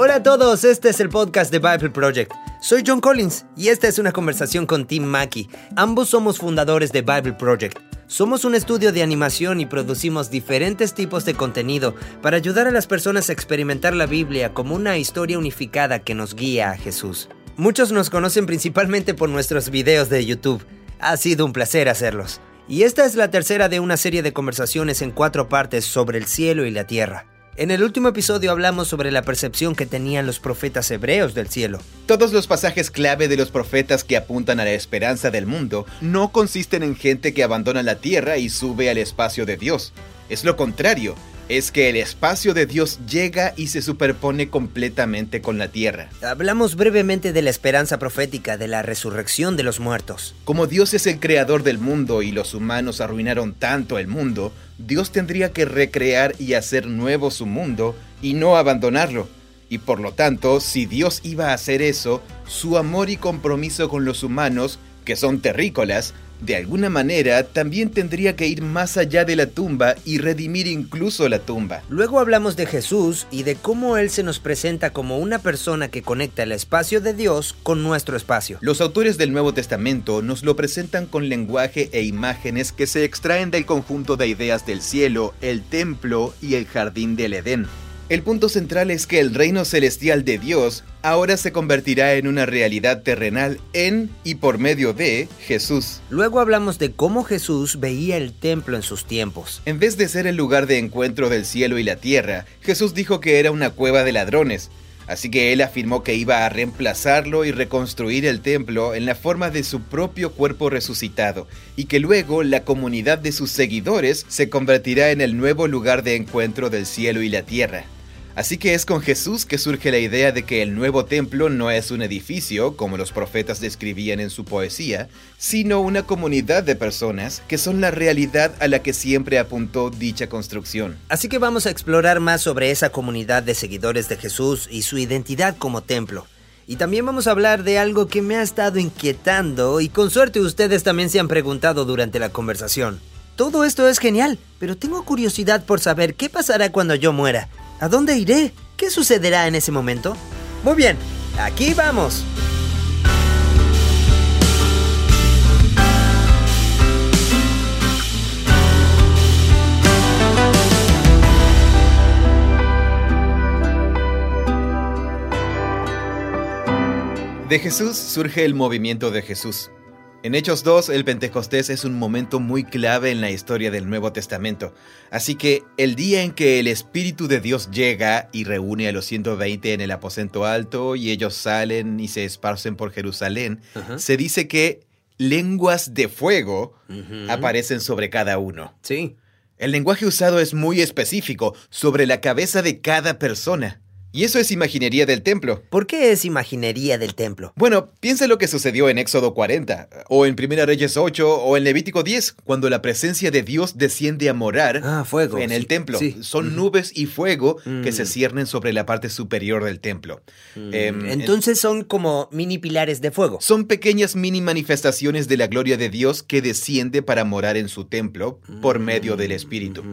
Hola a todos, este es el podcast de Bible Project. Soy John Collins y esta es una conversación con Tim Mackey. Ambos somos fundadores de Bible Project. Somos un estudio de animación y producimos diferentes tipos de contenido para ayudar a las personas a experimentar la Biblia como una historia unificada que nos guía a Jesús. Muchos nos conocen principalmente por nuestros videos de YouTube. Ha sido un placer hacerlos. Y esta es la tercera de una serie de conversaciones en cuatro partes sobre el cielo y la tierra. En el último episodio hablamos sobre la percepción que tenían los profetas hebreos del cielo. Todos los pasajes clave de los profetas que apuntan a la esperanza del mundo no consisten en gente que abandona la tierra y sube al espacio de Dios. Es lo contrario, es que el espacio de Dios llega y se superpone completamente con la tierra. Hablamos brevemente de la esperanza profética de la resurrección de los muertos. Como Dios es el creador del mundo y los humanos arruinaron tanto el mundo, Dios tendría que recrear y hacer nuevo su mundo y no abandonarlo. Y por lo tanto, si Dios iba a hacer eso, su amor y compromiso con los humanos, que son terrícolas, de alguna manera también tendría que ir más allá de la tumba y redimir incluso la tumba. Luego hablamos de Jesús y de cómo Él se nos presenta como una persona que conecta el espacio de Dios con nuestro espacio. Los autores del Nuevo Testamento nos lo presentan con lenguaje e imágenes que se extraen del conjunto de ideas del cielo, el templo y el jardín del Edén. El punto central es que el reino celestial de Dios ahora se convertirá en una realidad terrenal en y por medio de Jesús. Luego hablamos de cómo Jesús veía el templo en sus tiempos. En vez de ser el lugar de encuentro del cielo y la tierra, Jesús dijo que era una cueva de ladrones. Así que él afirmó que iba a reemplazarlo y reconstruir el templo en la forma de su propio cuerpo resucitado, y que luego la comunidad de sus seguidores se convertirá en el nuevo lugar de encuentro del cielo y la tierra. Así que es con Jesús que surge la idea de que el nuevo templo no es un edificio, como los profetas describían en su poesía, sino una comunidad de personas que son la realidad a la que siempre apuntó dicha construcción. Así que vamos a explorar más sobre esa comunidad de seguidores de Jesús y su identidad como templo. Y también vamos a hablar de algo que me ha estado inquietando y con suerte ustedes también se han preguntado durante la conversación. Todo esto es genial, pero tengo curiosidad por saber qué pasará cuando yo muera. ¿A dónde iré? ¿Qué sucederá en ese momento? Muy bien, aquí vamos. De Jesús surge el movimiento de Jesús. En Hechos 2, el Pentecostés es un momento muy clave en la historia del Nuevo Testamento. Así que el día en que el Espíritu de Dios llega y reúne a los 120 en el aposento alto y ellos salen y se esparcen por Jerusalén, se dice que lenguas de fuego aparecen sobre cada uno. Sí. El lenguaje usado es muy específico, sobre la cabeza de cada persona. Y eso es imaginería del templo. ¿Por qué es imaginería del templo? Bueno, piensa lo que sucedió en Éxodo 40, o en Primera Reyes 8, o en Levítico 10, cuando la presencia de Dios desciende a morar ah, fuego, en el templo. Son nubes y fuego que se mm. ciernen sobre la parte superior del templo. Mm. Em, Entonces son como mini pilares de fuego. Son pequeñas mini manifestaciones de la gloria de Dios que desciende para morar en su templo por medio del Espíritu.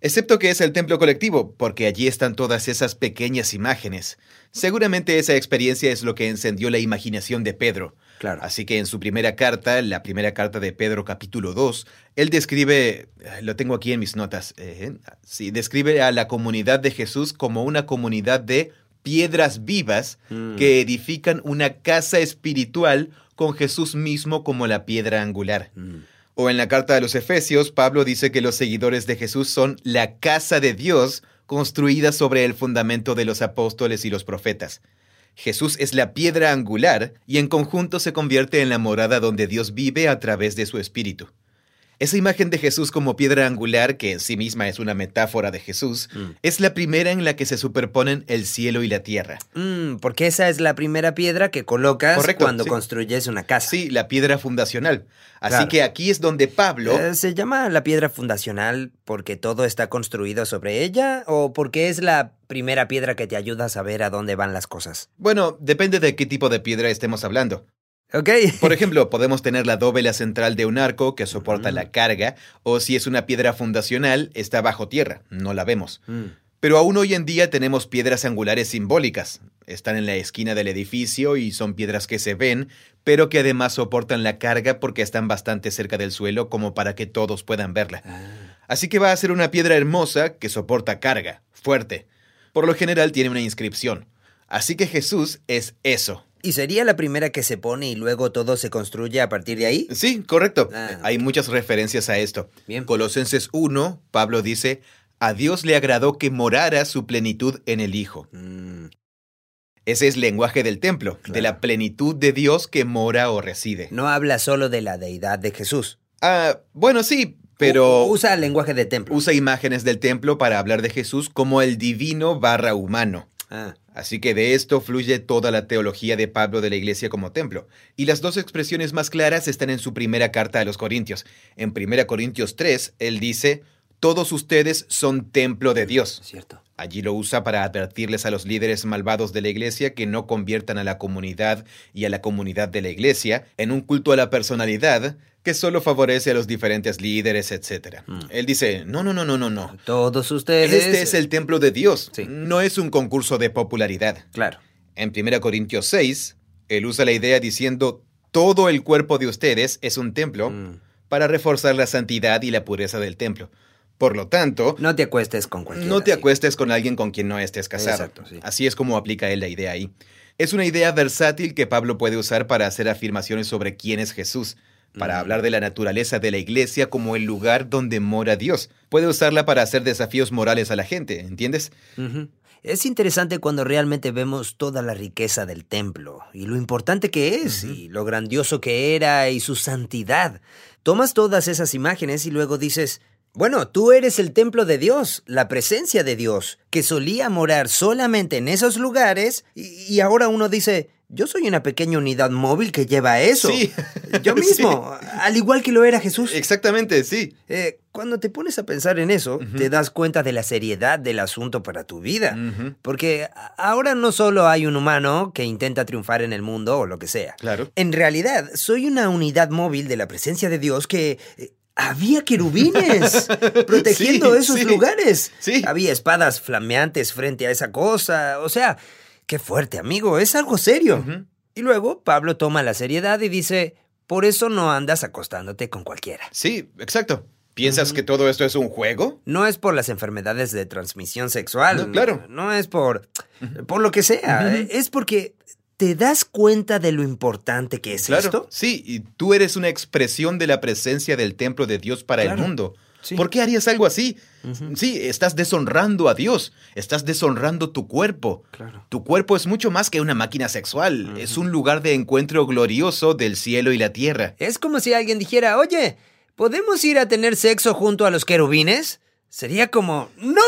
Excepto que es el templo colectivo, porque allí están todas esas pequeñas imágenes. Seguramente esa experiencia es lo que encendió la imaginación de Pedro. Claro. Así que en su primera carta, la primera carta de Pedro capítulo 2, él describe, lo tengo aquí en mis notas, eh, sí, describe a la comunidad de Jesús como una comunidad de piedras vivas mm. que edifican una casa espiritual con Jesús mismo como la piedra angular. Mm. O en la carta de los Efesios, Pablo dice que los seguidores de Jesús son la casa de Dios construida sobre el fundamento de los apóstoles y los profetas. Jesús es la piedra angular y en conjunto se convierte en la morada donde Dios vive a través de su Espíritu. Esa imagen de Jesús como piedra angular, que en sí misma es una metáfora de Jesús, mm. es la primera en la que se superponen el cielo y la tierra. Mm, porque esa es la primera piedra que colocas cuando construyes una casa. Sí, la piedra fundacional. Así que aquí es donde Pablo... Eh, ¿Se llama la piedra fundacional porque todo está construido sobre ella o porque es la primera piedra que te ayuda a saber a dónde van las cosas? Bueno, depende de qué tipo de piedra estemos hablando. Por ejemplo, podemos tener la dóvela central de un arco que soporta la carga, o si es una piedra fundacional, está bajo tierra, no la vemos. Mm. Pero aún hoy en día tenemos piedras angulares simbólicas. Están en la esquina del edificio y son piedras que se ven, pero que además soportan la carga porque están bastante cerca del suelo como para que todos puedan verla. Ah. Así que va a ser una piedra hermosa que soporta carga, fuerte. Por lo general tiene una inscripción. Así que Jesús es eso. ¿Y sería la primera que se pone y luego todo se construye a partir de ahí? Sí, correcto. Ah, Hay muchas referencias a esto. Bien. Colosenses 1, Pablo dice, a Dios le agradó que morara su plenitud en el Hijo. Mm, Ese es lenguaje del templo, de la plenitud de Dios que mora o reside. no habla solo de la deidad de Jesús. Ah, bueno, sí, pero U- usa el lenguaje de templo. usa imágenes del templo para hablar de Jesús como el divino barra humano. Ah, Así que de esto fluye toda la teología de Pablo de la iglesia como templo. Y las dos expresiones más claras están en su primera carta a los Corintios. En 1 Corintios 3, él dice, todos ustedes son templo de Dios. cierto. Allí lo usa para advertirles a los líderes malvados de la iglesia que no conviertan a la comunidad y a la comunidad de la iglesia en un culto a la personalidad que solo favorece a los diferentes líderes, etc. Mm. Él dice, no, no, no, no, no, no. Todos ustedes... Este es el templo de Dios. Sí. No es un concurso de popularidad. Claro. En 1 Corintios 6, él usa la idea diciendo, todo el cuerpo de ustedes es un templo Mm. para reforzar la santidad y la pureza del templo. Por lo tanto, No te acuestes con cualquiera. no te sí. acuestes con alguien con quien no estés casado. Exacto, sí. Así es como aplica él la idea ahí. Es una idea versátil que Pablo puede usar para hacer afirmaciones sobre quién es Jesús, para hablar de la naturaleza de la iglesia como el lugar donde mora Dios. Puede usarla para hacer desafíos morales a la gente, ¿entiendes? Es interesante cuando realmente vemos toda la riqueza del templo y lo importante que es y lo grandioso que era y su santidad. Tomas todas esas imágenes y luego dices, bueno, tú eres el templo de Dios, la presencia de Dios, que solía morar solamente en esos lugares y, y ahora uno dice, yo soy una pequeña unidad móvil que lleva eso. Sí. Yo mismo, al igual que lo era Jesús. Exactamente, sí. Eh, cuando te pones a pensar en eso, te das cuenta de la seriedad del asunto para tu vida. Porque ahora no solo hay un humano que intenta triunfar en el mundo o lo que sea. Claro. En realidad, soy una unidad móvil de la presencia de Dios que... eh, había querubines protegiendo Sí, esos sí. lugares. Sí. Había espadas flameantes frente a esa cosa. O sea, qué fuerte, amigo. Es algo serio. Y luego Pablo toma la seriedad y dice, por eso no andas acostándote con cualquiera. Sí, exacto. ¿Piensas que todo esto es un juego? No es por las enfermedades de transmisión sexual. No, claro. No es por, por lo que sea. Ujú. Es porque te das cuenta de lo importante que es Claro. esto. Sí, y tú eres una expresión de la presencia del templo de Dios para Claro. el mundo. Sí. ¿Por qué harías algo así? Sí, estás deshonrando a Dios, estás deshonrando tu cuerpo. Claro. Tu cuerpo es mucho más que una máquina sexual, es un lugar de encuentro glorioso del cielo y la tierra. Es como si alguien dijera, oye, ¿podemos ir a tener sexo junto a los querubines? Sería como, ¡No!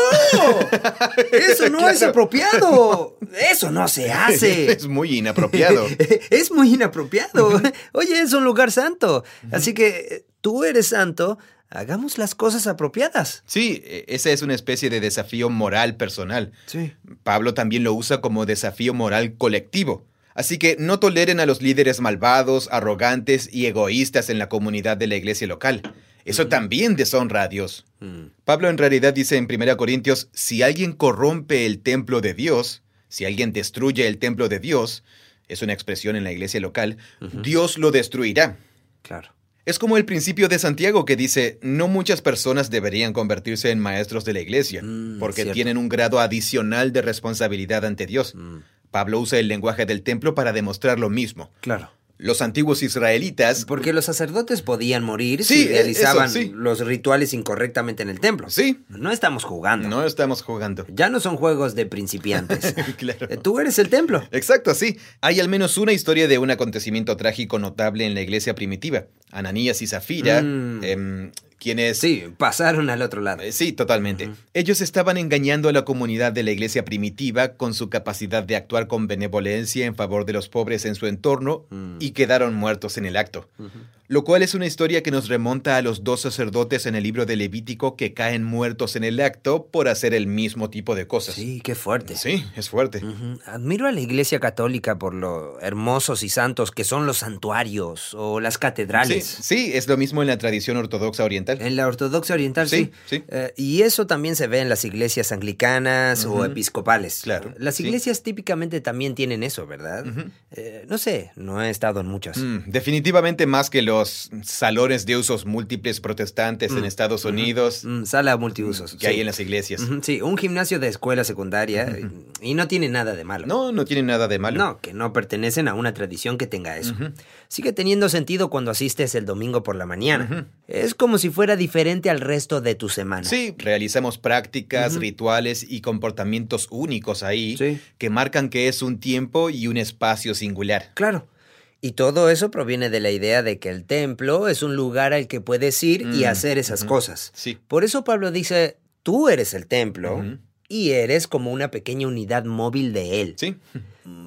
Eso no es apropiado. Eso no se hace. es muy inapropiado. es muy inapropiado. Oye, es un lugar santo. Así que eh, tú eres santo, hagamos las cosas apropiadas. Sí, e- esa es una especie de desafío moral personal. Sí. Pablo también lo usa como desafío moral colectivo. Así que no toleren a los líderes malvados, arrogantes y egoístas en la comunidad de la iglesia local. Eso también deshonra a Dios. Pablo en realidad dice en 1 Corintios, si alguien corrompe el templo de Dios, si alguien destruye el templo de Dios, es una expresión en la iglesia local. Dios lo destruirá. Claro. Es como el principio de Santiago que dice, no muchas personas deberían convertirse en maestros de la iglesia, Mm, porque cierto. tienen un grado adicional de responsabilidad ante Dios. Mm, Pablo usa el lenguaje del templo para demostrar lo mismo. Claro. Los antiguos israelitas... Porque los sacerdotes podían morir Sí, si realizaban eso, sí. los rituales incorrectamente en el templo. Sí, No estamos jugando. no estamos jugando. Ya no son juegos de principiantes. claro. Eh, Tú eres el templo. Exacto, sí. Hay al menos una historia de un acontecimiento trágico notable en la iglesia primitiva. Ananías y Zafira, Mm. em, quienes... Sí, pasaron al otro lado. Eh, Sí, totalmente. Ellos estaban engañando a la comunidad de la iglesia primitiva con su capacidad de actuar con benevolencia en favor de los pobres en su entorno Mm. y quedaron muertos en el acto. Lo cual es una historia que nos remonta a los dos sacerdotes en el libro de Levítico que caen muertos en el acto por hacer el mismo tipo de cosas. Sí, qué fuerte. Sí, es fuerte. Admiro a la Iglesia Católica por lo hermosos y santos que son los santuarios o las Sí, catedrales. sí, es lo mismo en la tradición ortodoxa oriental. Oriental. En la ortodoxia oriental, sí. Sí, sí. Eh, y eso también se ve en las iglesias anglicanas o episcopales. Claro, Las sí. iglesias típicamente también tienen eso, ¿verdad? Eh, no sé, no he estado en muchas. Mm, definitivamente más que los salones de usos múltiples protestantes en Mm, Estados. Unidos Mm, sala multiusos. que hay en las iglesias. Sí, un gimnasio de escuela secundaria y no tiene nada de malo. No, no tiene nada de malo. No, que no pertenecen a una tradición que tenga eso. Sigue teniendo sentido cuando asistes el domingo por la mañana. Es como si fuera diferente al resto de tu semana. Sí, realizamos prácticas, rituales y comportamientos únicos ahí Sí. que marcan que es un tiempo y un espacio singular. Claro. Y todo eso proviene de la idea de que el templo es un lugar al que puedes ir y Mm, hacer esas cosas. Sí. Por eso Pablo dice, tú eres el templo y eres como una pequeña unidad móvil de él. Sí.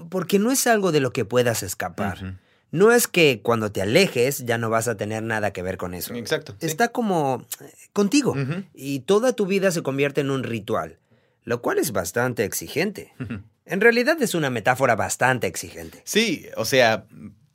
Porque no es algo de lo que puedas escapar. No es que cuando te alejes ya no vas a tener nada que ver con eso. Exacto. sí. Está como eh, contigo. Y toda tu vida se convierte en un ritual, lo cual es bastante exigente. En realidad es una metáfora bastante exigente. Sí, o sea,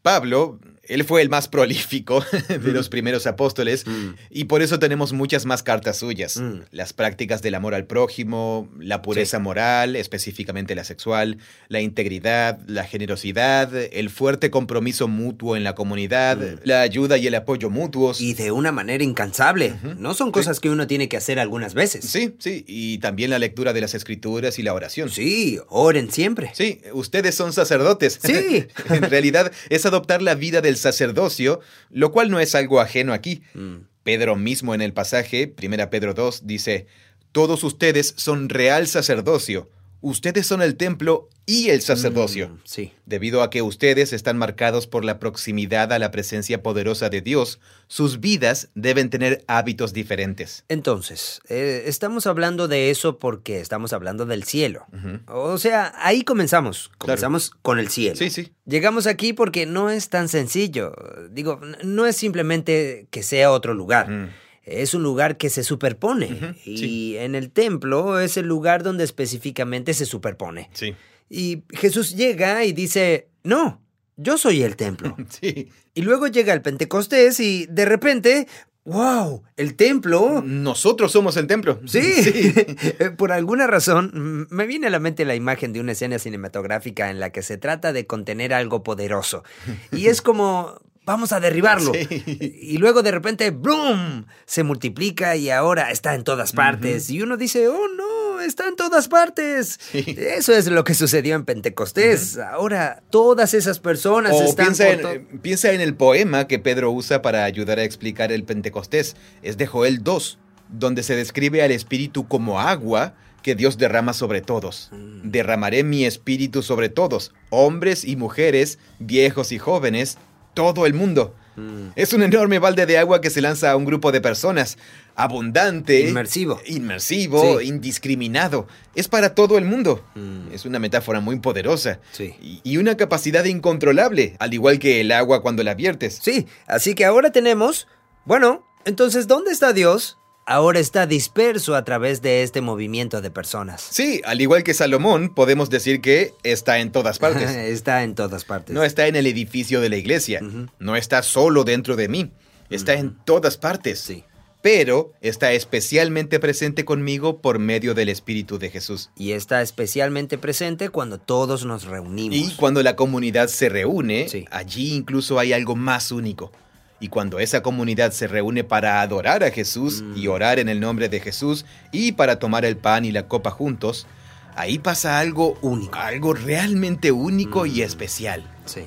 Pablo, él fue el más prolífico de los primeros apóstoles Mm. y por eso tenemos muchas más cartas suyas. Mm. Las prácticas del amor al prójimo, la pureza Sí. moral, específicamente la sexual, la integridad, la generosidad, el fuerte compromiso mutuo en la comunidad, Mm. la ayuda y el apoyo mutuos. Y de una manera incansable. No son cosas que uno tiene que hacer algunas veces. Sí, sí, y también la lectura de las escrituras y la oración. Sí, oren siempre. Sí, ustedes son sacerdotes. Sí. en realidad es adoptar la vida del sacerdocio, lo cual no es algo ajeno aquí. Mm, Pedro mismo en el pasaje, 1 Pedro 2, dice, Todos ustedes son real sacerdocio, ustedes son el templo y el sacerdocio. mm, sí. Debido a que ustedes están marcados por la proximidad a la presencia poderosa de Dios, sus vidas deben tener hábitos diferentes. Entonces, eh, estamos hablando de eso porque estamos hablando del cielo. O sea, ahí comenzamos. Comenzamos con el cielo. Sí, sí. Llegamos aquí porque no es tan sencillo. Digo, no es simplemente que sea otro lugar. Mm. Es un lugar que se superpone. Y sí. en el templo es el lugar donde específicamente se superpone. Sí. Y Jesús llega y dice, no, yo soy el templo. Sí. y luego llega el Pentecostés y de repente, wow, el templo... Nosotros somos el templo. Sí, por alguna razón me viene a la mente la imagen de una escena cinematográfica en la que se trata de contener algo poderoso. Y es como, vamos a derribarlo. Sí. Y luego de repente, ¡boom! Se multiplica y ahora está en todas partes. Y uno dice, oh no, está en todas partes. Sí. Eso es lo que sucedió en Pentecostés. Ahora todas esas personas O están... piensa en, piensa en el poema que Pedro usa para ayudar a explicar el Pentecostés. Es de Joel 2, donde se describe al Espíritu como agua que Dios derrama sobre todos. Mm. Derramaré mi Espíritu sobre todos, hombres y mujeres, viejos y jóvenes, todo el mundo. Mm. Es un enorme balde de agua que se lanza a un grupo de personas. Abundante. Inmersivo. Inmersivo, Sí. indiscriminado. Es para todo el mundo. Mm. Es una metáfora muy poderosa. Sí. Y- Y una capacidad incontrolable, al igual que el agua cuando la viertes. Sí, así que ahora tenemos... Bueno, entonces, ¿dónde está Dios? Ahora está disperso a través de este movimiento de personas. Sí, al igual que Salomón, podemos decir que está en todas partes. está en todas partes. No está en el edificio de la iglesia. No está solo dentro de mí. Está en todas partes. Sí. Pero está especialmente presente conmigo por medio del Espíritu de Jesús. Y está especialmente presente cuando todos nos reunimos. Y cuando la comunidad se reúne, Sí. allí incluso hay algo más único. Y cuando esa comunidad se reúne para adorar a Jesús Mm. y orar en el nombre de Jesús y para tomar el pan y la copa juntos, ahí pasa algo Único. algo realmente único y Mm. especial. Sí.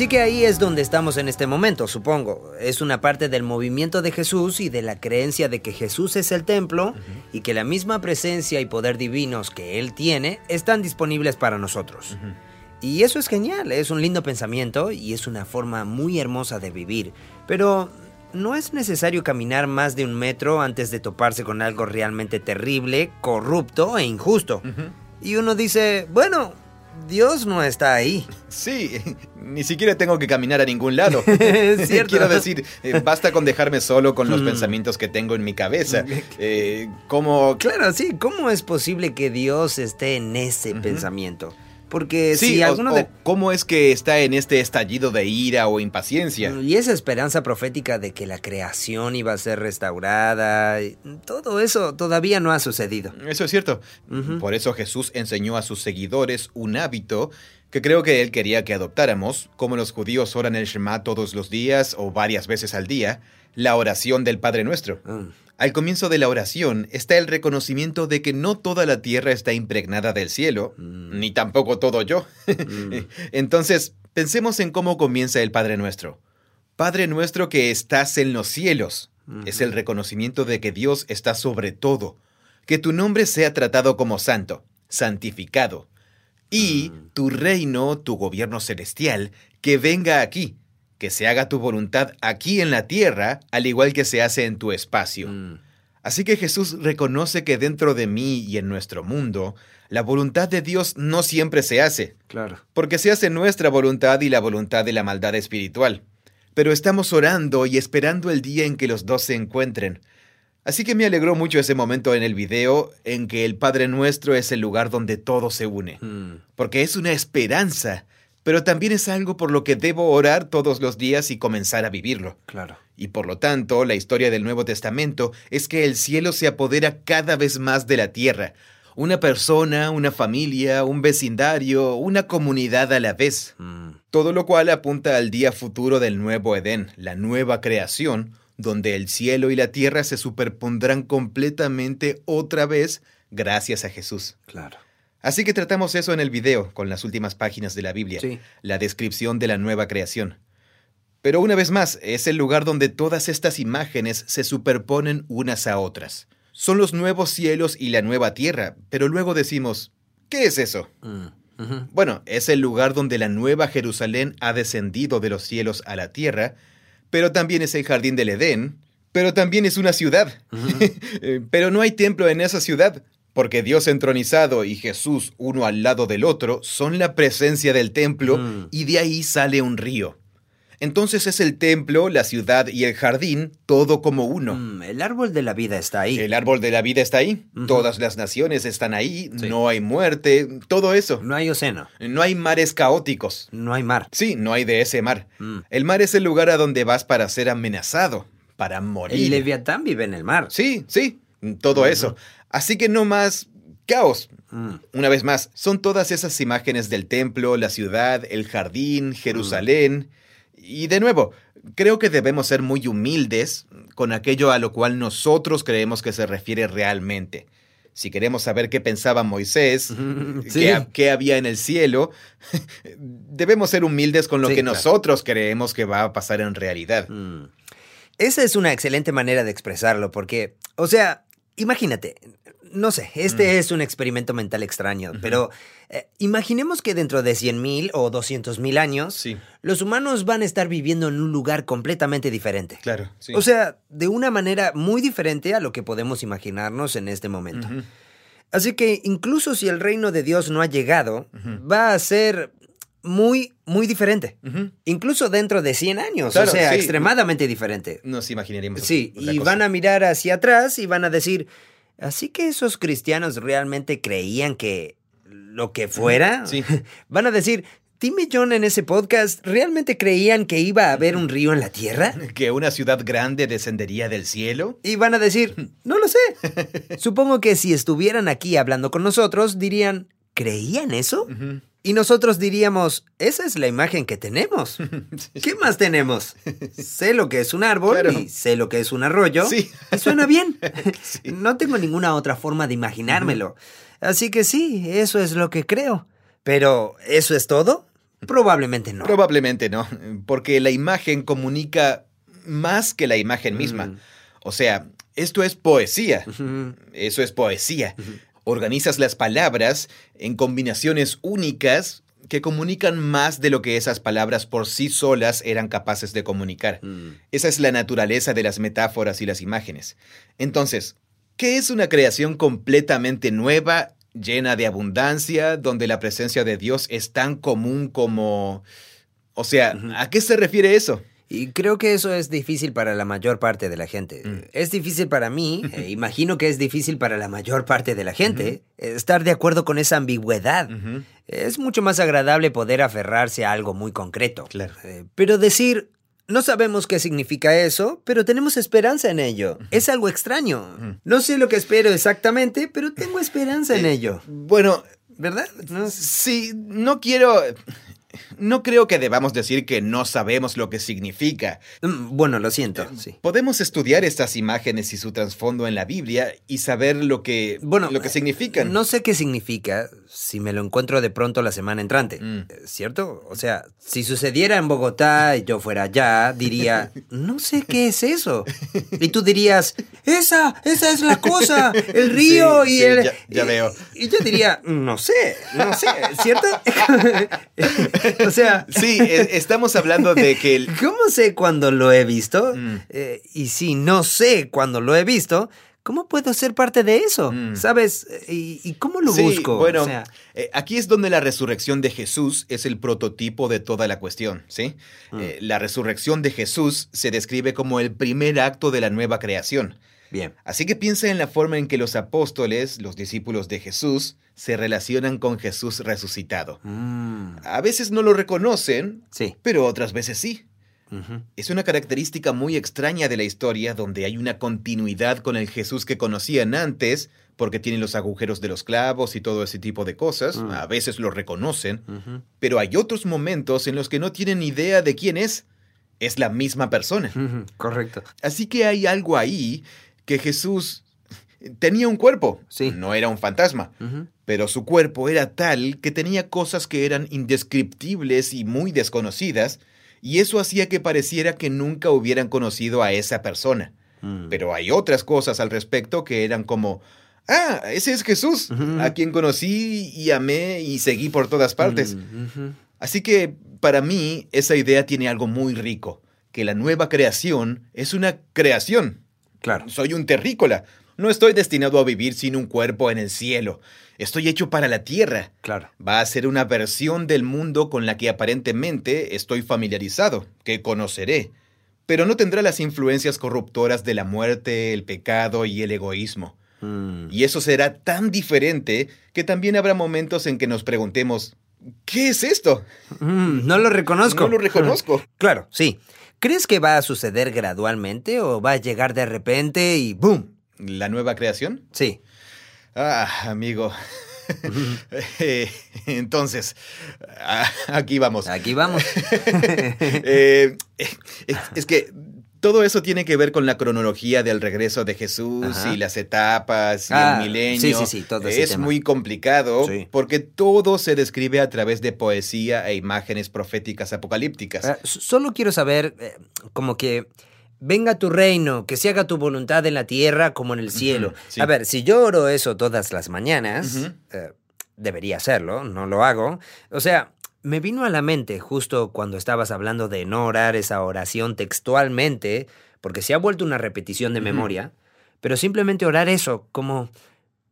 Así que ahí es donde estamos en este momento, supongo. Es una parte del movimiento de Jesús y de la creencia de que Jesús es el templo y que la misma presencia y poder divinos que Él tiene están disponibles para nosotros. Y eso es genial, es un lindo pensamiento y es una forma muy hermosa de vivir. Pero no es necesario caminar más de un metro antes de toparse con algo realmente terrible, corrupto e injusto. Y uno dice, bueno, Dios no está ahí. Sí, ni siquiera tengo que caminar a ningún lado. Es cierto. Quiero decir, eh, basta con dejarme solo con los Mm. pensamientos que tengo en mi cabeza. Eh, como... Claro, sí, ¿cómo es posible que Dios esté en ese pensamiento? Porque Sí, si alguno o de... cómo es que está en este estallido de ira o impaciencia. Y esa esperanza profética de que la creación iba a ser restaurada, todo eso todavía no ha sucedido. Eso es cierto. Por eso Jesús enseñó a sus seguidores un hábito que creo que él quería que adoptáramos, como los judíos oran el Shema todos los días o varias veces al día, la oración del Padre Nuestro. Mm, Al comienzo de la oración está el reconocimiento de que no toda la tierra está impregnada del cielo, Mm. ni tampoco todo yo. mm, Entonces, pensemos en cómo comienza el Padre Nuestro. Padre nuestro que estás en los cielos. Es el reconocimiento de que Dios está sobre todo. Que tu nombre sea tratado como santo, santificado. Y Mm. tu reino, tu gobierno celestial, que venga aquí. Que se haga tu voluntad aquí en la tierra, al igual que se hace en tu espacio. mm. Así que Jesús reconoce que dentro de mí y en nuestro mundo, la voluntad de Dios no siempre se hace, Claro. porque se hace nuestra voluntad y la voluntad de la maldad espiritual. Pero estamos orando y esperando el día en que los dos se encuentren. Así que me alegró mucho ese momento en el video en que el Padre Nuestro es el lugar donde todo se une, Mm, porque es una esperanza, pero también es algo por lo que debo orar todos los días y comenzar a vivirlo. Claro. Y por lo tanto, la historia del Nuevo Testamento es que el cielo se apodera cada vez más de la tierra. Una persona, una familia, un vecindario, una comunidad a la vez. Mm, Todo lo cual apunta al día futuro del nuevo Edén, la nueva creación, donde el cielo y la tierra se superpondrán completamente otra vez gracias a Jesús. claro. Así que tratamos eso en el video, con las últimas páginas de la Biblia Sí. la descripción de la nueva creación. Pero una vez más, es el lugar donde todas estas imágenes se superponen unas a otras. Son los nuevos cielos y la nueva tierra, pero luego decimos, ¿qué es eso? Mm. Bueno, es el lugar donde la nueva Jerusalén ha descendido de los cielos a la tierra, pero también es el jardín del Edén, pero también es una ciudad. Eh, pero no hay templo en esa ciudad, porque Dios entronizado y Jesús uno al lado del otro son la presencia del templo Mm. y de ahí sale un río. Entonces es el templo, la ciudad y el jardín, todo como uno. Mm, el árbol de la vida está ahí. El árbol de la vida está ahí, todas las naciones están ahí, Sí. no hay muerte, todo eso. No hay océano. No hay mares caóticos. No hay mar. Sí, no hay de ese mar. Mm. El mar es el lugar a donde vas para ser amenazado, para morir. El leviatán vive en el mar. Sí, sí, todo eso. Así que no más caos. Mm, Una vez más, son todas esas imágenes del templo, la ciudad, el jardín, Jerusalén. Y de nuevo, creo que debemos ser muy humildes con aquello a lo cual nosotros creemos que se refiere realmente. Si queremos saber qué pensaba Moisés, Sí. qué, ha- qué había en el cielo, debemos ser humildes con lo Sí, que claro. nosotros creemos que va a pasar en realidad. Mm. Esa es una excelente manera de expresarlo, porque, o sea, imagínate, no sé, este es un experimento mental extraño, pero eh, imaginemos que dentro de 100.000 o 200.000 años, Sí, los humanos van a estar viviendo en un lugar completamente diferente. claro. sí. O sea, de una manera muy diferente a lo que podemos imaginarnos en este momento. Así que incluso si el reino de Dios no ha llegado, va a ser muy, muy diferente. Incluso dentro de 100 años, Claro, o sea, sí. extremadamente diferente. Nos imaginaríamos. Sí, y cosa. van a mirar hacia atrás y van a decir, así que esos cristianos realmente creían que lo que fuera, Sí. van a decir, Tim y John en ese podcast realmente creían que iba a haber un río en la tierra. ¿Que una ciudad grande descendería del cielo? Y van a decir, no lo sé. Supongo que si estuvieran aquí hablando con nosotros, dirían, ¿creían eso? Y nosotros diríamos, esa es la imagen que tenemos. ¿Qué más tenemos? Sé lo que es un árbol Claro. y sé lo que es un arroyo. Sí. Y suena bien. Sí. No tengo ninguna otra forma de imaginármelo. Así que sí, eso es lo que creo. Pero, ¿eso es todo? Probablemente no. Probablemente no, porque la imagen comunica más que la imagen misma. Mm. O sea, esto es poesía. Eso es poesía. Organizas las palabras en combinaciones únicas que comunican más de lo que esas palabras por sí solas eran capaces de comunicar. Mm. Esa es la naturaleza de las metáforas y las imágenes. Entonces, ¿qué es una creación completamente nueva llena de abundancia, donde la presencia de Dios es tan común como... O sea, ¿a qué se refiere eso? Y creo que eso es difícil para la mayor parte de la gente. Mm. Es difícil para mí, e imagino que es difícil para la mayor parte de la gente, estar de acuerdo con esa ambigüedad. Es mucho más agradable poder aferrarse a algo muy concreto. Claro. Eh, pero decir, no sabemos qué significa eso, pero tenemos esperanza en ello. Es algo extraño. No sé lo que espero exactamente, pero tengo esperanza en ello. Bueno, ¿Verdad? No sí, no quiero... No creo que debamos decir que no sabemos lo que significa. Mm, Bueno, lo siento, sí. Podemos estudiar estas imágenes y su trasfondo en la Biblia y saber lo que, Bueno, lo que eh, significan. No sé qué significa si me lo encuentro de pronto la semana entrante, Mm. eh, ¿cierto? O sea, si sucediera en Bogotá y yo fuera allá, diría, no sé qué es eso. Y tú dirías, esa, esa es la cosa, el río Sí, y sí, el... ya- ya y- veo. Y yo diría, no sé, no sé, ¿cierto? o sea... Sí, e- estamos hablando de que el... ¿Cómo sé cuando lo he visto? Mm. Eh, y si no sé cuando lo he visto, ¿cómo puedo ser parte de eso? Mm. ¿Sabes? ¿Y, y cómo lo Sí, busco? Bueno, O sea, eh, aquí es donde la resurrección de Jesús es el prototipo de toda la cuestión, ¿sí? Mm. Eh, la resurrección de Jesús se describe como el primer acto de la nueva creación. Bien. Así que piensa en la forma en que los apóstoles, los discípulos de Jesús, se relacionan con Jesús resucitado. Mm, A veces no lo reconocen, sí. pero otras veces sí. Es una característica muy extraña de la historia donde hay una continuidad con el Jesús que conocían antes, porque tiene los agujeros de los clavos y todo ese tipo de cosas. Mm. A veces lo reconocen, pero hay otros momentos en los que no tienen idea de quién es. Es la misma persona. Correcto. Así que hay algo ahí que Jesús tenía un cuerpo. Sí. No era un fantasma. Pero su cuerpo era tal que tenía cosas que eran indescriptibles y muy desconocidas, y eso hacía que pareciera que nunca hubieran conocido a esa persona. Mm. Pero hay otras cosas al respecto que eran como, ah, ese es Jesús, a quien conocí y amé y seguí por todas partes. Mm. Así que para mí esa idea tiene algo muy rico, que la nueva creación es una creación. Claro. Soy un terrícola. No estoy destinado a vivir sin un cuerpo en el cielo. Estoy hecho para la tierra. Claro. Va a ser una versión del mundo con la que aparentemente estoy familiarizado, que conoceré, pero no tendrá las influencias corruptoras de la muerte, el pecado y el egoísmo. Mm. Y eso será tan diferente que también habrá momentos en que nos preguntemos, ¿qué es esto? Mm, no lo reconozco. No lo reconozco. Claro, sí. ¿Crees que va a suceder gradualmente o va a llegar de repente y ¡boom! ¿La nueva creación? Sí. Ah, amigo. Eh, Entonces, ah, aquí vamos. Aquí vamos. Eh, es, es que todo eso tiene que ver con la cronología del regreso de Jesús Ajá. y las etapas y Ah, el milenio. sí, sí, sí, todo ese Es tema. muy complicado Sí. porque todo se describe a través de poesía e imágenes proféticas apocalípticas. Ah, Solo quiero saber, eh, como que venga tu reino, que se haga tu voluntad en la tierra como en el cielo. sí. A ver, si yo oro eso todas las mañanas, eh, debería hacerlo, no lo hago. O sea, me vino a la mente justo cuando estabas hablando de no orar esa oración textualmente, porque se ha vuelto una repetición de memoria, pero simplemente orar eso como,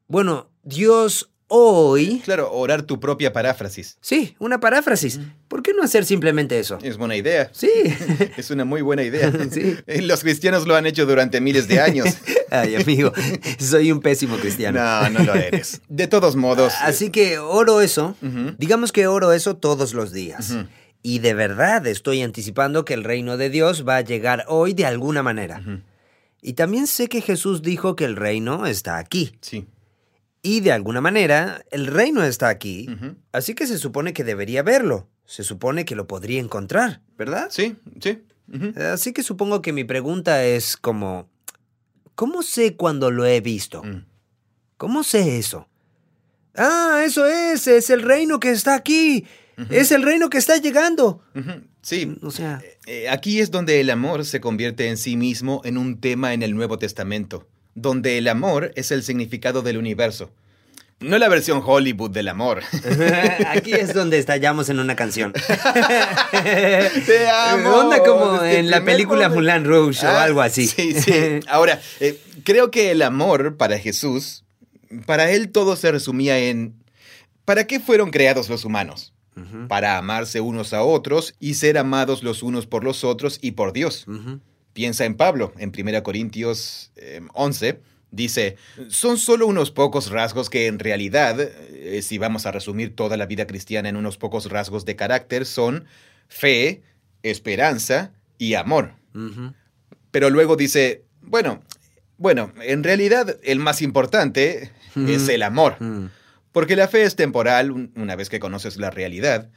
bueno, Dios hoy... Claro, orar tu propia paráfrasis. Sí, una paráfrasis. ¿Por qué no hacer simplemente eso? Es buena idea. Sí. Es una muy buena idea. Sí. Los cristianos lo han hecho durante miles de años. Ay, amigo, soy un pésimo cristiano. No, no lo eres. De todos modos. Así que oro eso. Digamos que oro eso todos los días. Y de verdad estoy anticipando que el reino de Dios va a llegar hoy de alguna manera. Y también sé que Jesús dijo que el reino está aquí. Sí. Y de alguna manera, el reino está aquí. Así que se supone que debería verlo. Se supone que lo podría encontrar, ¿verdad? Sí, sí. Así que supongo que mi pregunta es como, ¿cómo sé cuando lo he visto? Mm. ¿Cómo sé eso? Ah, eso es, es el reino que está aquí. Es el reino que está llegando. Sí. O sea, Eh, Aquí es donde el amor se convierte en sí mismo en un tema en el Nuevo Testamento, donde el amor es el significado del universo. No la versión Hollywood del amor. aquí es donde estallamos en una canción. Te amo. Onda como desde el en la película. Moulin Rouge o Ah, algo así. Sí, sí. Ahora, eh, creo que el amor para Jesús Para él todo se resumía en ¿para qué fueron creados los humanos? Para amarse unos a otros y ser amados los unos por los otros y por Dios. Piensa en Pablo, en 1 Corintios 11, em, dice, son solo unos pocos rasgos que en realidad, eh, si vamos a resumir toda la vida cristiana en unos pocos rasgos de carácter, son fe, esperanza y amor. Pero luego dice, bueno, bueno, en realidad el más importante es el amor. Porque la fe es temporal una vez que conoces la realidad.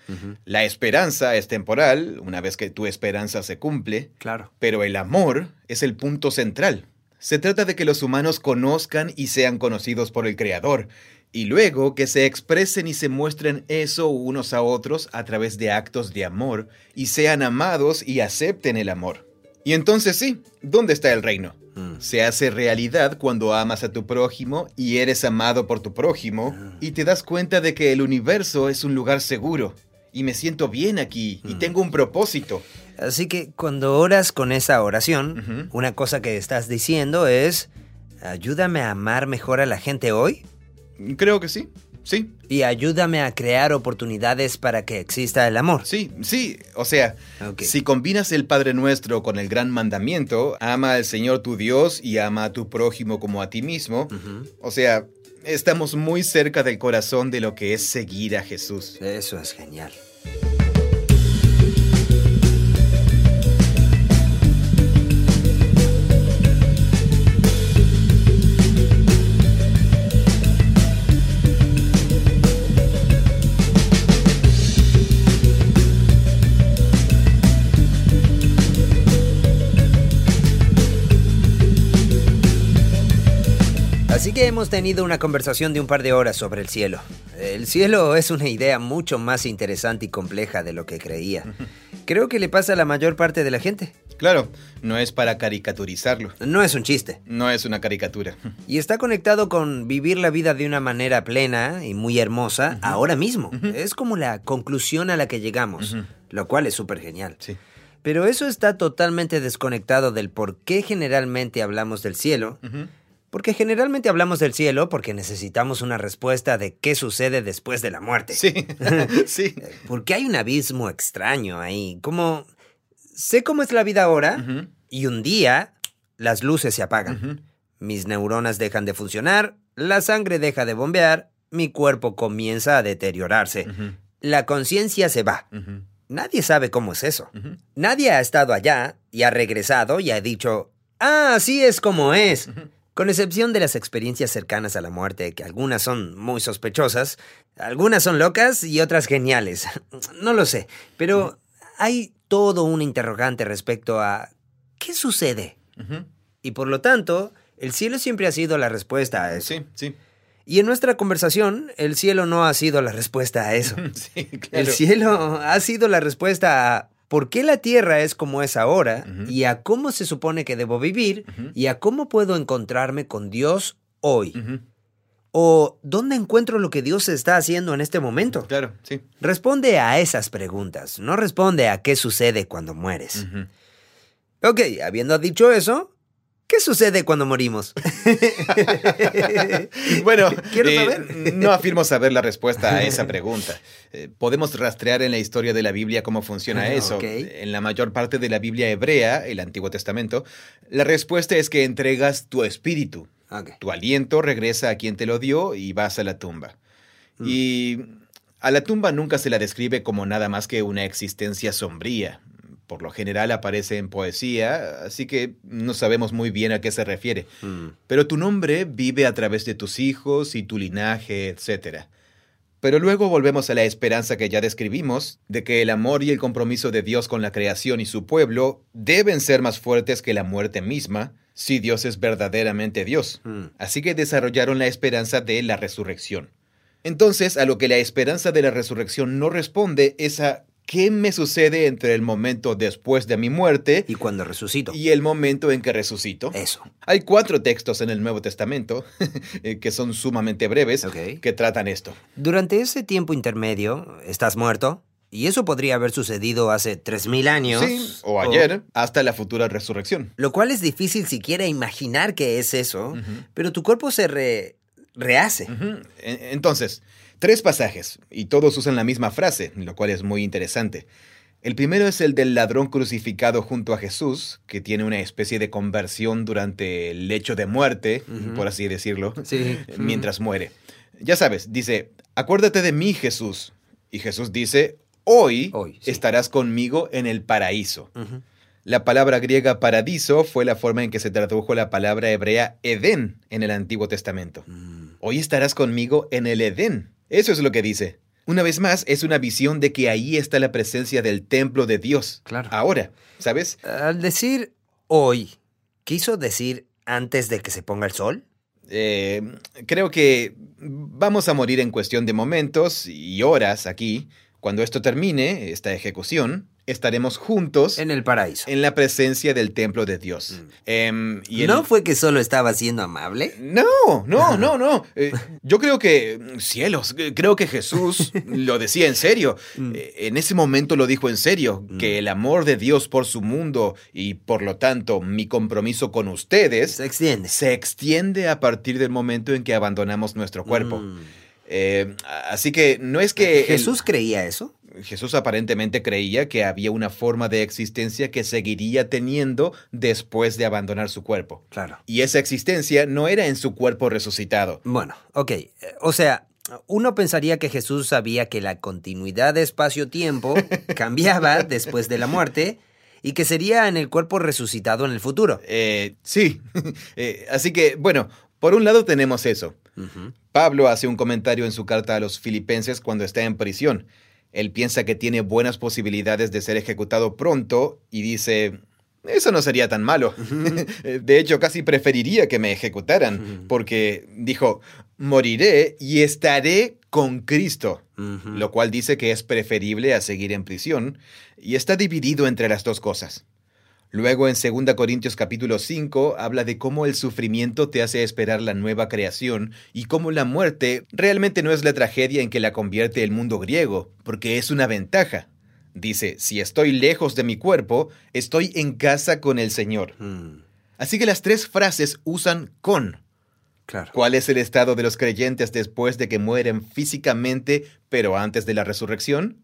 La esperanza es temporal una vez que tu esperanza se cumple. Claro. Pero el amor es el punto central. Se trata de que los humanos conozcan y sean conocidos por el Creador, y luego que se expresen y se muestren eso unos a otros a través de actos de amor, y sean amados y acepten el amor. Y entonces sí, ¿dónde está el reino? Se hace realidad cuando amas a tu prójimo y eres amado por tu prójimo ah. y te das cuenta de que el universo es un lugar seguro y me siento bien aquí y mm. tengo un propósito. Así que cuando oras con esa oración, una cosa que estás diciendo es, ayúdame a amar mejor a la gente hoy. Creo que sí. Sí. Y ayúdame a crear oportunidades para que exista el amor. Sí, sí. O sea, si combinas el Padre Nuestro con el gran mandamiento, ama al Señor tu Dios y ama a tu prójimo como a ti mismo, o sea, estamos muy cerca del corazón de lo que es seguir a Jesús. Eso es genial. Así que hemos tenido una conversación de un par de horas sobre el cielo. El cielo es una idea mucho más interesante y compleja de lo que creía. Creo que le pasa a la mayor parte de la gente. Claro, no es para caricaturizarlo. No es un chiste. No es una caricatura. Y está conectado con vivir la vida de una manera plena y muy hermosa ahora mismo. Es como la conclusión a la que llegamos, lo cual es súper genial. Sí. Pero eso está totalmente desconectado del por qué generalmente hablamos del cielo porque generalmente hablamos del cielo porque necesitamos una respuesta de qué sucede después de la muerte. Sí, sí. Porque hay un abismo extraño ahí. Como, sé cómo es la vida ahora y un día las luces se apagan. Mis neuronas dejan de funcionar, la sangre deja de bombear, mi cuerpo comienza a deteriorarse. La conciencia se va. Nadie sabe cómo es eso. Nadie ha estado allá y ha regresado y ha dicho, ah, así es como es. Con excepción de las experiencias cercanas a la muerte, que algunas son muy sospechosas, algunas son locas y otras geniales. No lo sé, pero hay todo un interrogante respecto a ¿qué sucede? Y por lo tanto, el cielo siempre ha sido la respuesta a eso. Sí, sí. Y en nuestra conversación, el cielo no ha sido la respuesta a eso. Sí, claro. El cielo ha sido la respuesta a por qué la Tierra es como es ahora y a cómo se supone que debo vivir y a cómo puedo encontrarme con Dios hoy. ¿O dónde encuentro lo que Dios está haciendo en este momento? Claro, sí. Responde a esas preguntas, no responde a qué sucede cuando mueres. Ok, habiendo dicho eso, ¿Qué sucede cuando morimos? bueno, eh, no afirmo saber la respuesta a esa pregunta. Eh, podemos rastrear en la historia de la Biblia cómo funciona ah, eso. En la mayor parte de la Biblia hebrea, el Antiguo Testamento, la respuesta es que entregas tu espíritu. Tu aliento regresa a quien te lo dio y vas a la tumba. Mm. Y a la tumba nunca se la describe como nada más que una existencia sombría, por lo general aparece en poesía, así que no sabemos muy bien a qué se refiere. Mm. Pero tu nombre vive a través de tus hijos y tu linaje, etc. Pero luego volvemos a la esperanza que ya describimos, de que el amor y el compromiso de Dios con la creación y su pueblo deben ser más fuertes que la muerte misma, si Dios es verdaderamente Dios. Mm. Así que desarrollaron la esperanza de la resurrección. Entonces, a lo que la esperanza de la resurrección no responde es a ¿Qué me sucede entre el momento después de mi muerte y cuando resucito? Y el momento en que resucito. Eso. Hay cuatro textos en el Nuevo Testamento eh, que son sumamente breves que tratan esto. Durante ese tiempo intermedio, ¿estás muerto? Y eso podría haber sucedido hace 3.000 años. Sí, o ayer, hasta la futura resurrección. Lo cual es difícil siquiera imaginar que es eso, pero tu cuerpo se re rehace. Entonces, tres pasajes, y todos usan la misma frase, lo cual es muy interesante. El primero es el del ladrón crucificado junto a Jesús, que tiene una especie de conversión durante el lecho de muerte, por así decirlo, mientras muere. Ya sabes, dice, acuérdate de mí, Jesús. Y Jesús dice, hoy, estarás conmigo en el paraíso. La palabra griega paradiso fue la forma en que se tradujo la palabra hebrea Edén en el Antiguo Testamento. Mm. Hoy estarás conmigo en el Edén. Eso es lo que dice. Una vez más, es una visión de que ahí está la presencia del templo de Dios. Claro. Ahora, ¿sabes? Al decir hoy, ¿quiso decir antes de que se ponga el sol? Eh, creo que vamos a morir en cuestión de momentos y horas aquí. Cuando esto termine, esta ejecución, estaremos juntos en el paraíso. En la presencia del templo de Dios. Mm. Em, y ¿No fue que solo estaba siendo amable? No, no, no, no. Eh, yo creo que, cielos, creo que Jesús lo decía en serio. Mm. Eh, en ese momento lo dijo en serio, mm. que el amor de Dios por su mundo y por lo tanto mi compromiso con ustedes se extiende. Se extiende a partir del momento en que abandonamos nuestro cuerpo. Eh, así que no es que... ¿Jesús creía eso? Jesús aparentemente creía que había una forma de existencia que seguiría teniendo después de abandonar su cuerpo. Claro. Y esa existencia no era en su cuerpo resucitado. Bueno, ok. O sea, uno pensaría que Jesús sabía que la continuidad de espacio-tiempo cambiaba después de la muerte y que sería en el cuerpo resucitado en el futuro. Eh, sí. Eh, así que, bueno, por un lado tenemos eso. Pablo hace un comentario en su carta a los filipenses cuando está en prisión. Él piensa que tiene buenas posibilidades de ser ejecutado pronto y dice, eso no sería tan malo. de hecho, casi preferiría que me ejecutaran, porque dijo, moriré y estaré con Cristo, lo cual dice que es preferible a seguir en prisión, y está dividido entre las dos cosas. Luego en 2 Corintios capítulo 5 habla de cómo el sufrimiento te hace esperar la nueva creación y cómo la muerte realmente no es la tragedia en que la convierte el mundo griego, porque es una ventaja. Dice, si estoy lejos de mi cuerpo, estoy en casa con el Señor. Hmm. Así que las tres frases usan con. Claro. ¿Cuál es el estado de los creyentes después de que mueren físicamente, pero antes de la resurrección?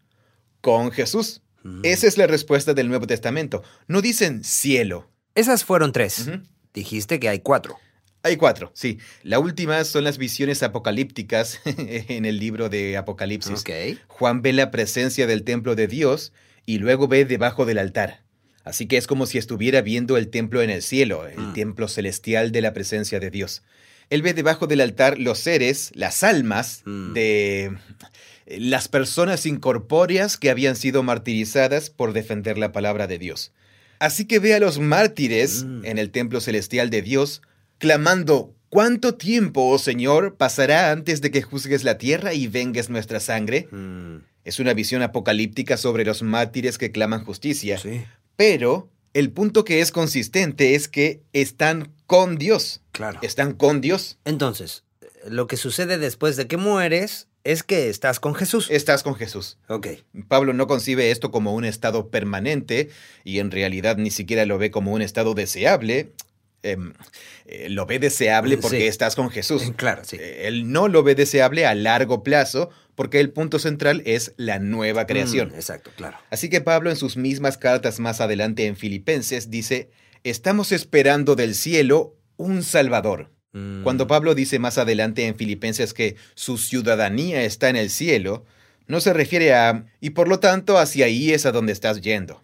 Con Jesús. Esa es la respuesta del Nuevo Testamento. No dicen cielo. Esas fueron tres. Dijiste que hay cuatro. Hay cuatro, sí. La última son las visiones apocalípticas en el libro de Apocalipsis. Juan ve la presencia del templo de Dios y luego ve debajo del altar. Así que es como si estuviera viendo el templo en el cielo, el mm. templo celestial de la presencia de Dios. Él ve debajo del altar los seres, las almas mm. de las personas incorpóreas que habían sido martirizadas por defender la palabra de Dios. Así que ve a los mártires mm. en el templo celestial de Dios, clamando, ¿cuánto tiempo, oh Señor, pasará antes de que juzgues la tierra y vengues nuestra sangre? Mm. Es una visión apocalíptica sobre los mártires que claman justicia. Pero el punto que es consistente es que están con Dios. Claro. Están con Dios. Entonces, lo que sucede después de que mueres es que estás con Jesús. Estás con Jesús. Ok. Pablo no concibe esto como un estado permanente y en realidad ni siquiera lo ve como un estado deseable. Em, eh, lo ve deseable porque estás con Jesús. Claro, sí. Eh, él no lo ve deseable a largo plazo porque el punto central es la nueva creación. Mm, exacto, claro. Así que Pablo en sus mismas cartas más adelante en Filipenses dice, estamos esperando del cielo un Salvador cuando mm. Pablo dice más adelante en Filipenses que su ciudadanía está en el cielo, no se refiere a y por lo tanto hacia ahí es a donde estás yendo.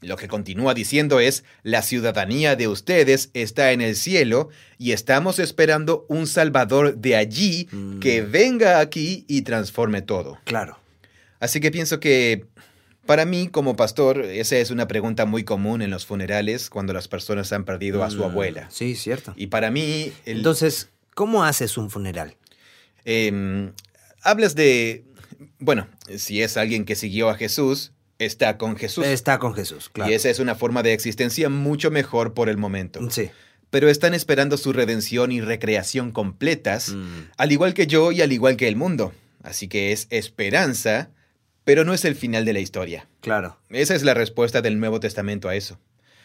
Lo que continúa diciendo es, la ciudadanía de ustedes está en el cielo y estamos esperando un Salvador de allí que mm. venga aquí y transforme todo. Claro. Así que pienso que para mí, como pastor, esa es una pregunta muy común en los funerales cuando las personas han perdido a su mm, abuela. Sí, cierto. Y para mí... Entonces, ¿cómo haces un funeral? Em, hablas de... Bueno, si es alguien que siguió a Jesús, está con Jesús. Está con Jesús, claro. Y esa es una forma de existencia mucho mejor por el momento. Sí. Pero están esperando su redención y recreación completas, mm. al igual que yo y al igual que el mundo. Así que es esperanza pero no es el final de la historia. Claro. Esa es la respuesta del Nuevo Testamento a eso.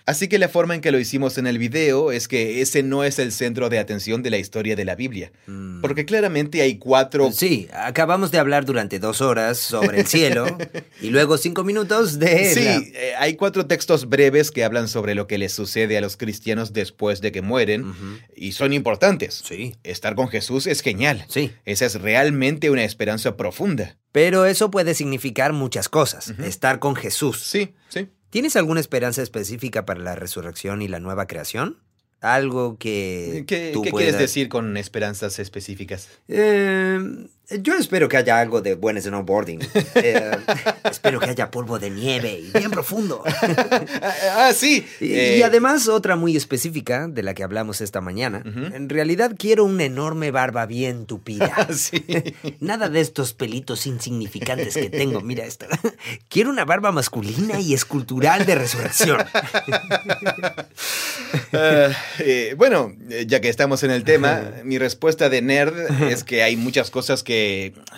Así que la forma en que lo hicimos en el video es que ese no es el centro de atención de la historia de la Biblia. Mm. Porque claramente hay cuatro... Sí, acabamos de hablar durante dos horas sobre el cielo y luego cinco minutos de... Sí, la- eh, hay cuatro textos breves que hablan sobre lo que les sucede a los cristianos después de que mueren y son importantes. Sí, Estar con Jesús es genial. sí. Esa es realmente una esperanza profunda. Pero eso puede significar muchas cosas. Estar con Jesús. Sí, sí. ¿Tienes alguna esperanza específica para la resurrección y la nueva creación? Algo que ¿Qué, tú qué puedas- quieres decir con esperanzas específicas? Eh, yo espero que haya algo de buen snowboarding. Eh, espero que haya polvo de nieve y bien profundo. ah, ah, sí. Y, eh, y además otra muy específica de la que hablamos esta mañana. En realidad quiero una enorme barba bien tupida. sí. Nada de estos pelitos insignificantes que tengo. Mira esta. Quiero una barba masculina y escultural de resurrección. Eh, bueno, ya que estamos en el tema, mi respuesta de nerd es que hay muchas cosas que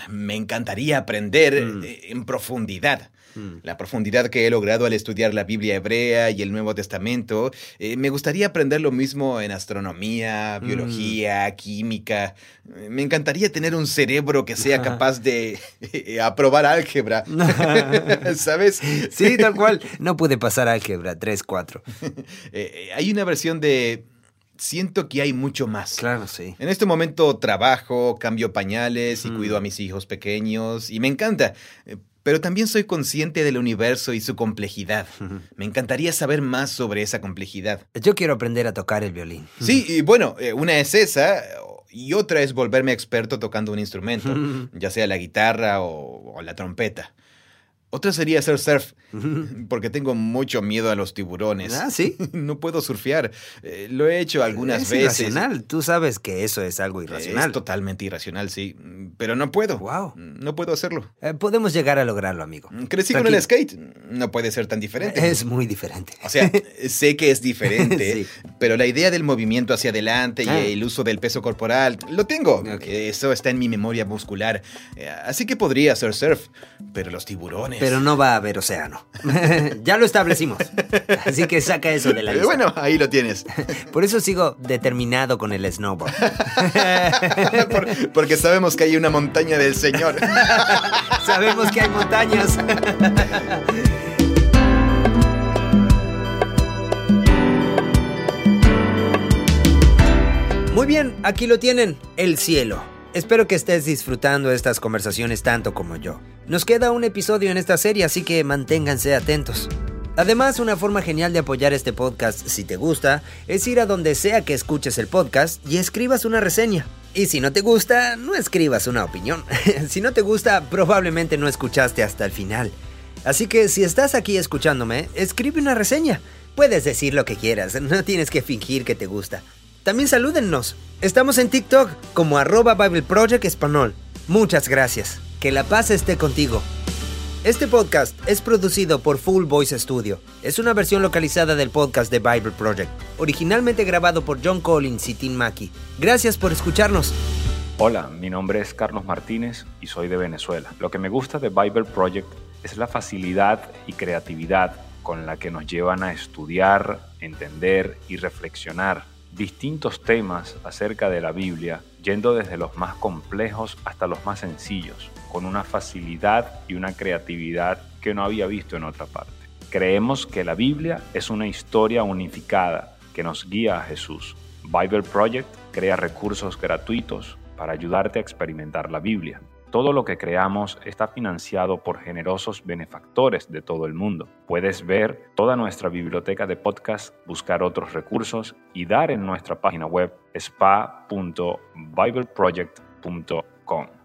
me encantaría aprender Mm. eh, en profundidad. Mm. La profundidad que he logrado al estudiar la Biblia hebrea y el Nuevo Testamento, eh, me gustaría aprender lo mismo en astronomía, Mm. biología, química. Me encantaría tener un cerebro que sea capaz de eh, aprobar álgebra. ¿Sabes? Sí, tal cual. No pude pasar álgebra 3, 4. Eh, eh, hay una versión de... Siento que hay mucho más. Claro, sí. En este momento trabajo, cambio pañales y Mm. cuido a mis hijos pequeños y me encanta. Eh, Pero también soy consciente del universo y su complejidad. Me encantaría saber más sobre esa complejidad. Yo quiero aprender a tocar el violín. Sí, y bueno, eh, una es esa y otra es volverme experto tocando un instrumento, ya sea la guitarra o, o la trompeta. Otra sería hacer surf, porque tengo mucho miedo a los tiburones. Ah, sí. No puedo surfear. Eh, lo he hecho algunas es veces. irracional. Tú sabes que eso es algo Es irracional. totalmente irracional, sí. Pero no puedo. Wow. No puedo hacerlo. Eh, podemos llegar a lograrlo, amigo. Crecí con el skate. No puede ser tan diferente. Es muy diferente. O sea, sé que es diferente, Sí. pero la idea del movimiento hacia adelante y Ah. el uso del peso corporal, lo tengo. Eso está en mi memoria muscular. Eh, Así que podría hacer surf, pero los tiburones. Pero no va a haber océano. ya lo establecimos. Así que saca eso de la Eh, lista. bueno, ahí lo tienes. Por eso sigo determinado con el snowboard. Por- porque sabemos que hay una montaña del Señor. Sabemos que hay montañas. Muy bien, aquí lo tienen, el cielo. Espero que estés disfrutando estas conversaciones tanto como yo. Nos queda un episodio en esta serie, así que manténganse atentos. Además, una forma genial de apoyar este podcast, si te gusta, es ir a donde sea que escuches el podcast y escribas una reseña. Y si no te gusta, no escribas una opinión. si no te gusta, probablemente no escuchaste hasta el final. Así que si estás aquí escuchándome, escribe una reseña. Puedes decir lo que quieras, no tienes que fingir que te gusta. También salúdennos. Estamos en TikTok como arroba Bible Project Español. Muchas gracias. Que la paz esté contigo. Este podcast es producido por Full Voice Studio. Es una versión localizada del podcast de Bible Project, originalmente grabado por John Collins y Tim Mackey. Gracias por escucharnos. Hola, mi nombre es Carlos Martínez y soy de Venezuela. Lo que me gusta de Bible Project es la facilidad y creatividad con la que nos llevan a estudiar, entender y reflexionar distintos temas acerca de la Biblia, yendo desde los más complejos hasta los más sencillos, con una facilidad y una creatividad que no había visto en otra parte. Creemos que la Biblia es una historia unificada que nos guía a Jesús. Bible Project crea recursos gratuitos para ayudarte a experimentar la Biblia. Todo lo que creamos está financiado por generosos benefactores de todo el mundo. Puedes ver toda nuestra biblioteca de podcast, buscar otros recursos y dar en nuestra página web spa.bibleproject.com.